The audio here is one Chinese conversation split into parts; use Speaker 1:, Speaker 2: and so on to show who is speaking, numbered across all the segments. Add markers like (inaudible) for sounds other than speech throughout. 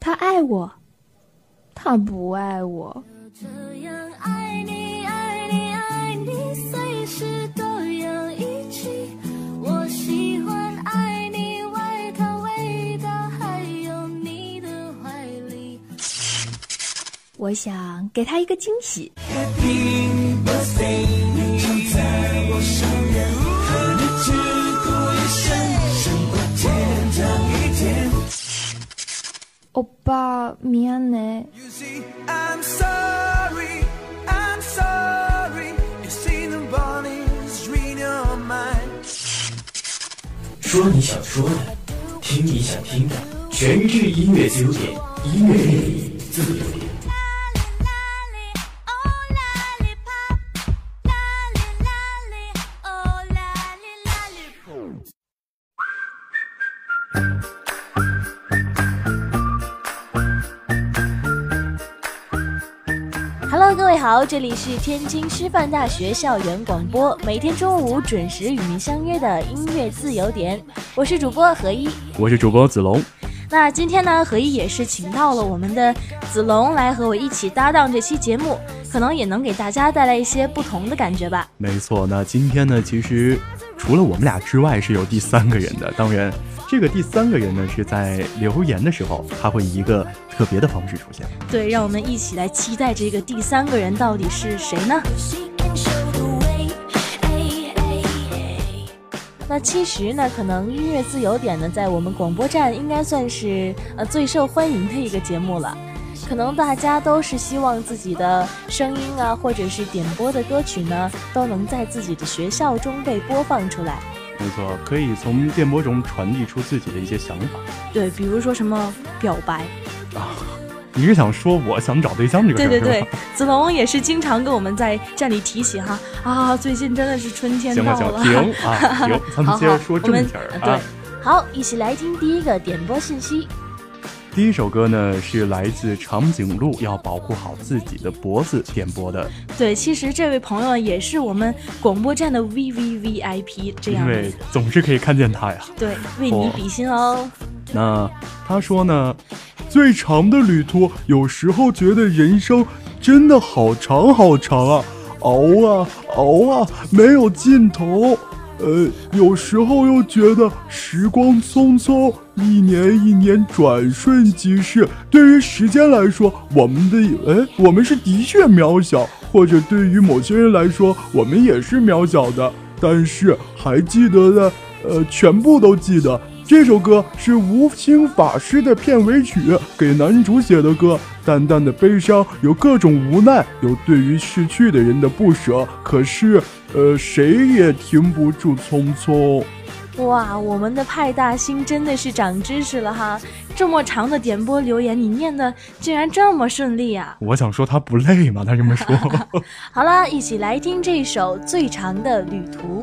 Speaker 1: 他爱我，他不爱我。
Speaker 2: 这样爱你，爱你，爱你，随时都我
Speaker 1: 想给他一个惊喜。欧巴，미안해。
Speaker 3: I'm sorry, I'm sorry. You see the bodies read your mind.
Speaker 4: 说你想说的，听你想听的，全智音乐自由点，音乐魅力自由点。
Speaker 5: 好，这里是天津师范大学校园广播，每天中午准时与您相约的音乐自由点，我是主播何一，
Speaker 6: 我是主播子龙。
Speaker 5: 那今天呢，何一也是请到了我们的子龙来和我一起搭档这期节目，可能也能给大家带来一些不同的感觉吧。
Speaker 6: 没错，那今天呢，其实除了我们俩之外，是有第三个人的。当然，这个第三个人呢，是在留言的时候，他会以一个特别的方式出现。
Speaker 5: 对，让我们一起来期待这个第三个人到底是谁呢？那其实呢，可能音乐自由点呢，在我们广播站应该算是呃最受欢迎的一个节目了。可能大家都是希望自己的声音啊，或者是点播的歌曲呢，都能在自己的学校中被播放出来。
Speaker 6: 没错，可以从电波中传递出自己的一些想法。
Speaker 5: 对，比如说什么表白
Speaker 6: 啊，你是想说我想找对象这个事儿
Speaker 5: 对对对，子龙也是经常跟我们在站里提起哈啊，最近真的是春天到
Speaker 6: 了。行行停啊，停，咱们接着说 (laughs) 正题儿
Speaker 5: 啊。对，好，一起来听第一个点播信息。
Speaker 6: 第一首歌呢是来自长颈鹿，要保护好自己的脖子点播的。
Speaker 5: 对，其实这位朋友也是我们广播站的 V V V I P，这样
Speaker 6: 因为总是可以看见他呀。
Speaker 5: 对，为你比心哦。
Speaker 6: 那他说呢，最长的旅途，有时候觉得人生真的好长好长啊，熬啊熬啊，没有尽头。呃，有时候又觉得时光匆匆，一年一年转瞬即逝。对于时间来说，我们的哎，我们是的确渺小；或者对于某些人来说，我们也是渺小的。但是还记得的，呃，全部都记得。这首歌是无心法师的片尾曲，给男主写的歌。淡淡的悲伤，有各种无奈，有对于逝去的人的不舍。可是，呃，谁也停不住匆匆。
Speaker 5: 哇，我们的派大星真的是长知识了哈！这么长的点播留言，你念的竟然这么顺利啊！
Speaker 6: 我想说他不累吗？他这么说。(laughs) (laughs)
Speaker 5: 好了，一起来听这首《最长的旅途》。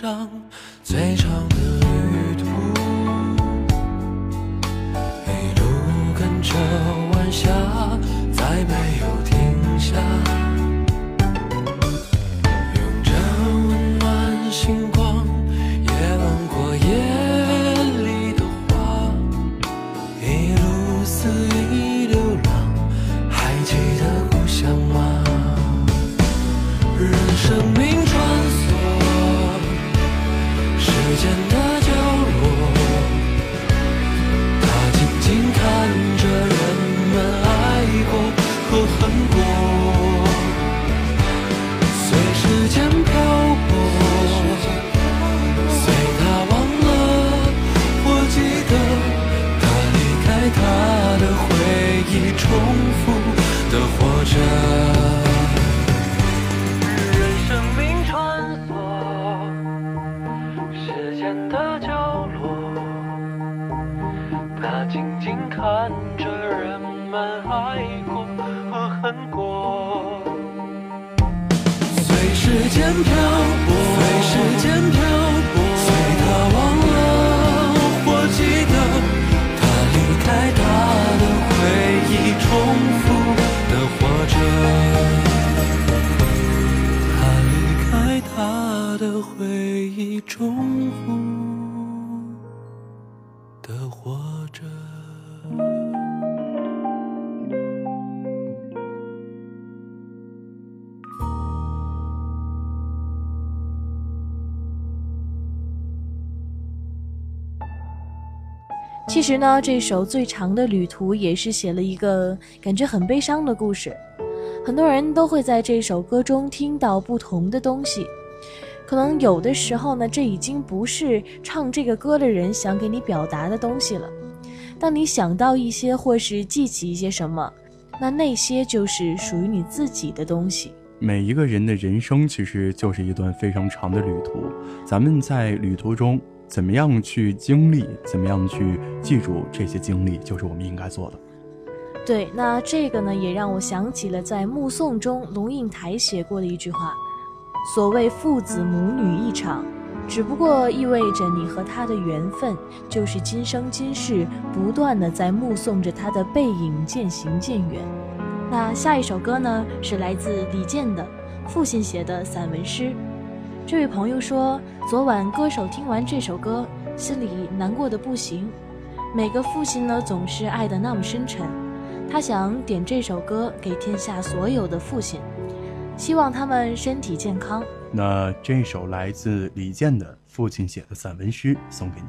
Speaker 3: 上最长时间漂泊，随时间漂泊，随他忘了或记得，他离开他的回忆，重复的活着。他离开他的回忆，重复
Speaker 5: 其实呢，这首《最长的旅途》也是写了一个感觉很悲伤的故事。很多人都会在这首歌中听到不同的东西，可能有的时候呢，这已经不是唱这个歌的人想给你表达的东西了。当你想到一些或是记起一些什么，那那些就是属于你自己的东西。
Speaker 6: 每一个人的人生其实就是一段非常长的旅途，咱们在旅途中怎么样去经历，怎么样去记住这些经历，就是我们应该做的。
Speaker 5: 对，那这个呢，也让我想起了在《目送》中龙应台写过的一句话：“所谓父子母女一场，只不过意味着你和他的缘分，就是今生今世不断的在目送着他的背影渐行渐远。”那下一首歌呢，是来自李健的父亲写的散文诗。这位朋友说，昨晚歌手听完这首歌，心里难过的不行。每个父亲呢，总是爱的那么深沉。他想点这首歌给天下所有的父亲，希望他们身体健康。
Speaker 6: 那这首来自李健的父亲写的散文诗送给你。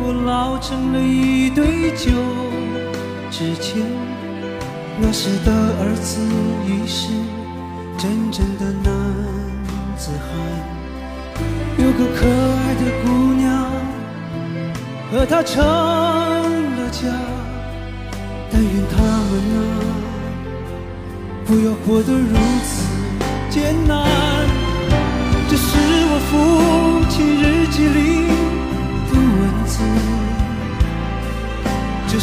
Speaker 7: 我老成了一堆旧纸钱。那时的儿子已是真正的男子汉，有个可爱的姑娘。和他成了家，但愿他们啊，不要活得如此艰难。这是我父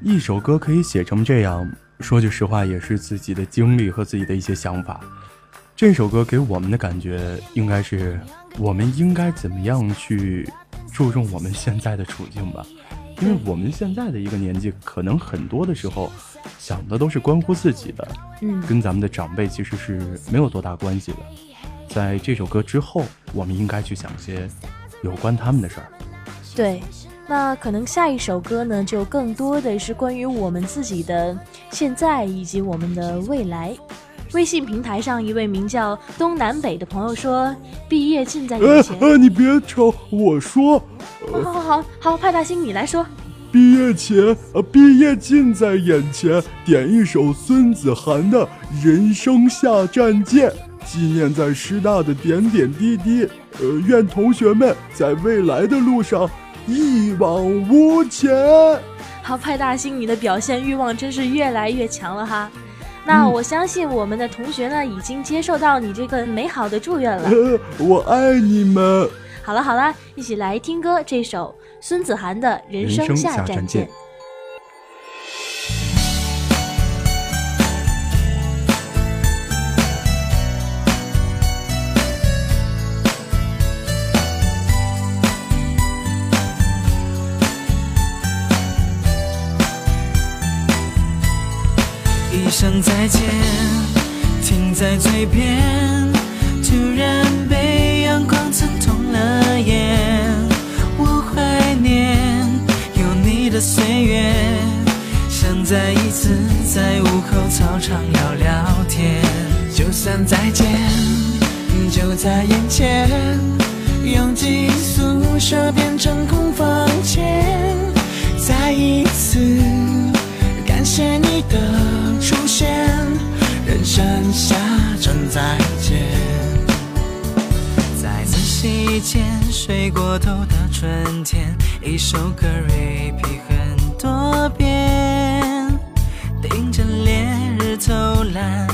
Speaker 7: 一
Speaker 6: 首歌可以写成这样，说句实话，也是自己的经历和自己的一些想法。这首歌给我们的感觉，应该是我们应该怎么样去注重我们现在的处境吧。因为我们现在的一个年纪，可能很多的时候想的都是关乎自己的，
Speaker 5: 嗯
Speaker 6: 跟咱们的长辈其实是没有多大关系的。在这首歌之后，我们应该去想些有关他们的事儿。
Speaker 5: 对，那可能下一首歌呢，就更多的是关于我们自己的现在以及我们的未来。微信平台上一位名叫东南北的朋友说：“毕业近在眼前。
Speaker 6: 呃，(laughs) 你别吵，我说，
Speaker 5: 好好好好，派大星你来说。
Speaker 6: 毕业前，呃，毕业近在眼前，点一首孙子涵的《人生下战舰》，纪念在师大的点点滴滴。呃，愿同学们在未来的路上一往无前。
Speaker 5: 好，派大星，你的表现欲望真是越来越强了哈。那我相信我们的同学呢，已经接受到你这个美好的祝愿了。
Speaker 6: 呃，(laughs) 我爱你们。
Speaker 5: 好了好了，一起来听歌，这首孙子涵的《人生下战舰》。
Speaker 8: 声再见，停在嘴边，突然被阳光刺痛了眼。我怀念有你的岁月，想再一次在午后操场聊聊天。就算再见，就在眼前，拥挤宿舍变成空房间，再一次谢你的出现，人生下场再见。再仔细一见，睡过头的春天，一首歌 repeat 很多遍，盯着烈日偷懒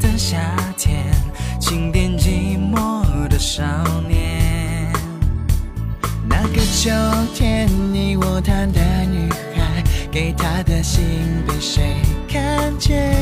Speaker 8: 的夏天，经典寂寞的少年。那个秋天，你我谈的女孩，给她的信被谁看见？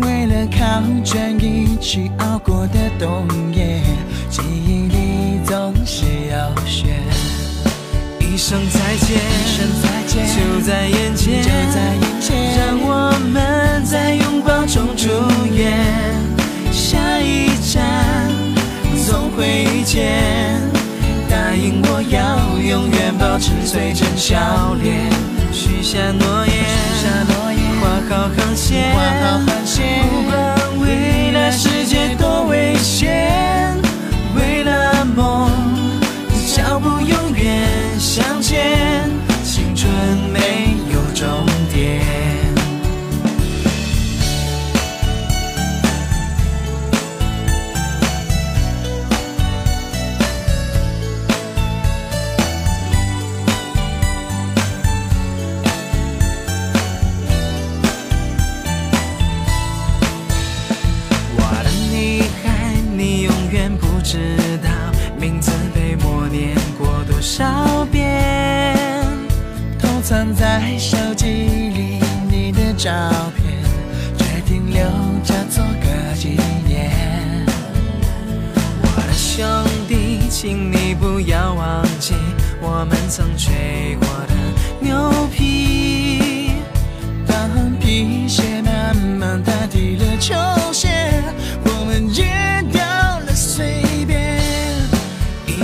Speaker 8: 为了考卷一起熬过的冬夜，记忆里总是有雪。一声再见，就在眼前，让我们在拥抱中住院。下一站总会遇见，答应我要永远保持最真笑脸，许下诺言，画好航线，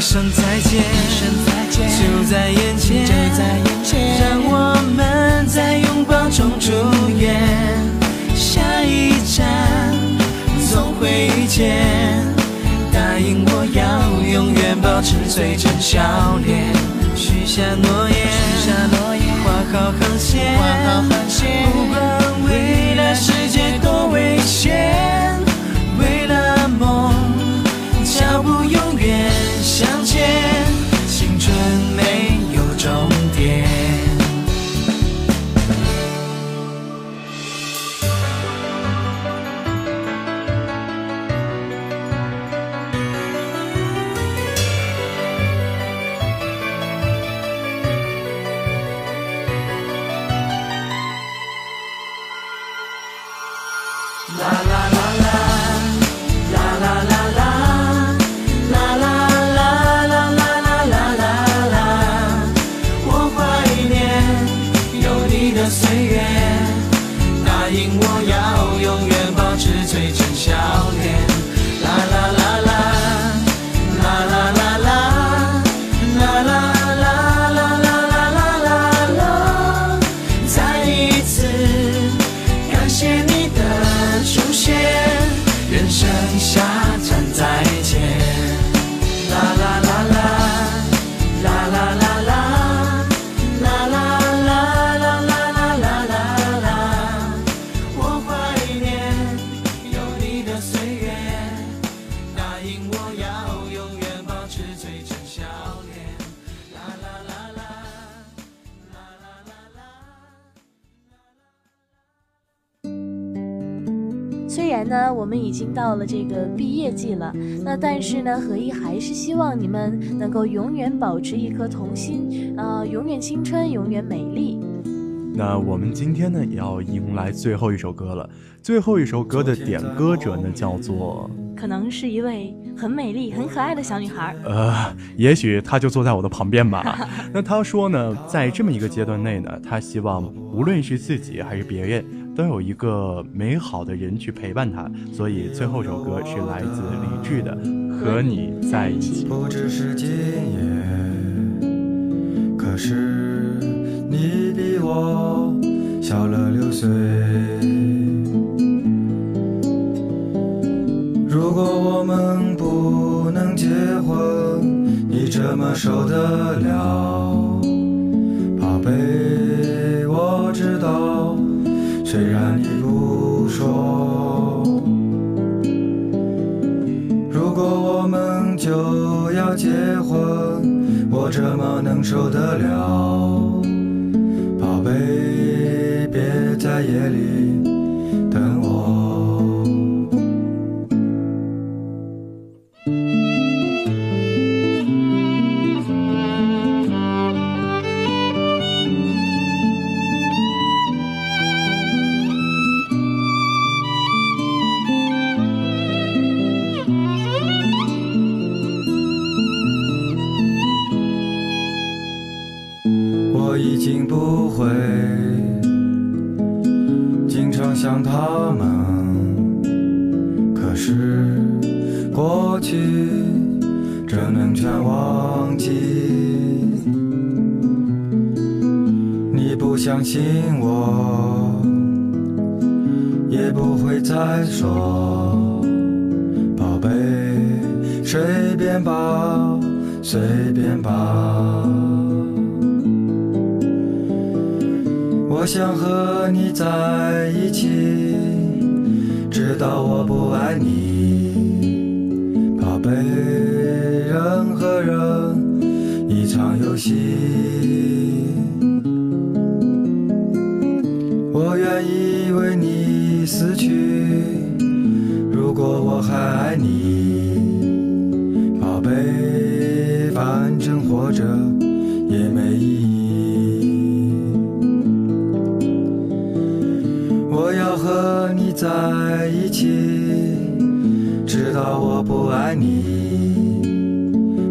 Speaker 8: 一声再见，就在眼前，让我们在拥抱中祝愿。下一站总会遇见，答应我要永远保持最真笑脸，许下诺言，画好航线，不管未来世界多危险，
Speaker 5: 们已经到了这个毕业季了，那但是呢，何一还是希望你们能够永远保持一颗童心，啊，永远青春，永远美丽。
Speaker 6: 那我们今天呢，也要迎来最后一首歌了。最后一首歌的点歌者呢，叫做，
Speaker 5: 可能是一位很美丽、很可爱的小女孩。
Speaker 6: 呃，也许她就坐在我的旁边吧。(laughs) 那她说呢，在这么一个阶段内呢，她希望无论是自己还是别人，都有一个美好的人去陪伴他。所以最后首歌是来自李志的《和你在一起》。
Speaker 9: 不只是今夜，可是你比我小了六岁。如果我们不能结婚，你怎么受得了？宝贝，我知道，虽然你不说。如果我们就要结婚，我怎么能受得了？宝贝，别在夜里相信我，也不会再说，宝贝，随便吧，随便吧。我想和你在一起，直到我不爱你，宝贝。人和人一场游戏，在一起，直到我不爱你，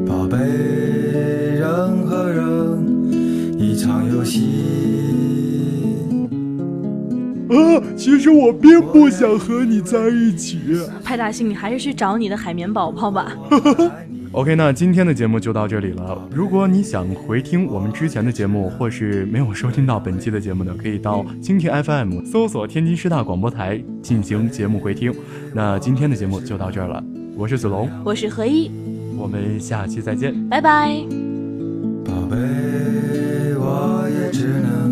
Speaker 9: 宝贝。人和人一场游戏。
Speaker 6: 啊，其实我并不想和你在一起。
Speaker 5: 派大星，你还是去找你的海绵宝宝吧。(laughs)
Speaker 6: OK，那今天的节目就到这里了。如果你想回听我们之前的节目，或是没有收听到本期的节目呢，可以到蜻蜓 FM 搜索天津师大广播台进行节目回听。那今天的节目就到这儿了，我是子龙，
Speaker 5: 我是何一，
Speaker 6: 我们下期再见，
Speaker 5: 拜拜。
Speaker 9: 宝贝，我也只能